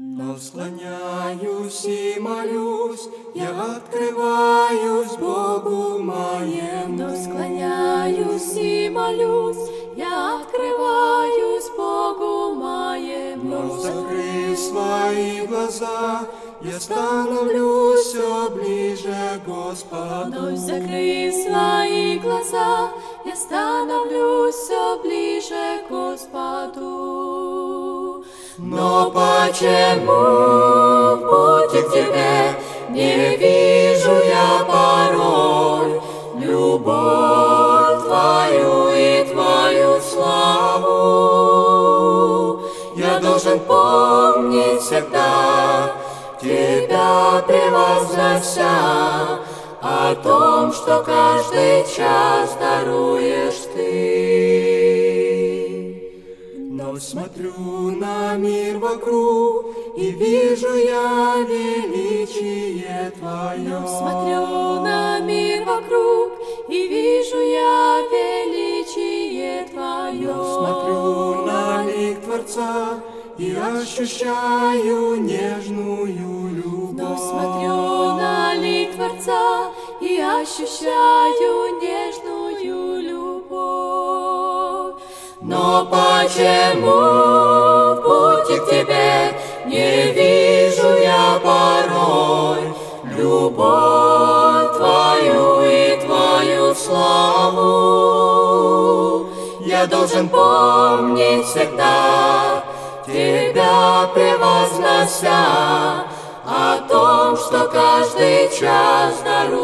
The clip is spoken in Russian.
Но склоняюсь и молюсь, я открываюсь Богу моему. Но склоняюсь и молюсь, я открываюсь Богу моему. Но закрыв свои глаза, я становлюсь все ближе к Господу. Вновь закрыв свои глаза, я становлюсь все ближе к Господу. Но почему в пути к Тебе не вижу я порой любовь Твою и Твою славу? Я должен помнить всегда, Тебя превознося, о том, что каждый час даруешь Ты. Смотрю на мир вокруг и вижу я величие Твое. Смотрю на мир вокруг и вижу я величие Твое. Смотрю на лик Творца и ощущаю нежную любовь. Но смотрю на лик Творца и ощущаю нежную Почему пути к Тебе не вижу я порой любовь Твою и Твою славу? Я должен помнить всегда, Тебя превознося, о том, что каждый час Ты.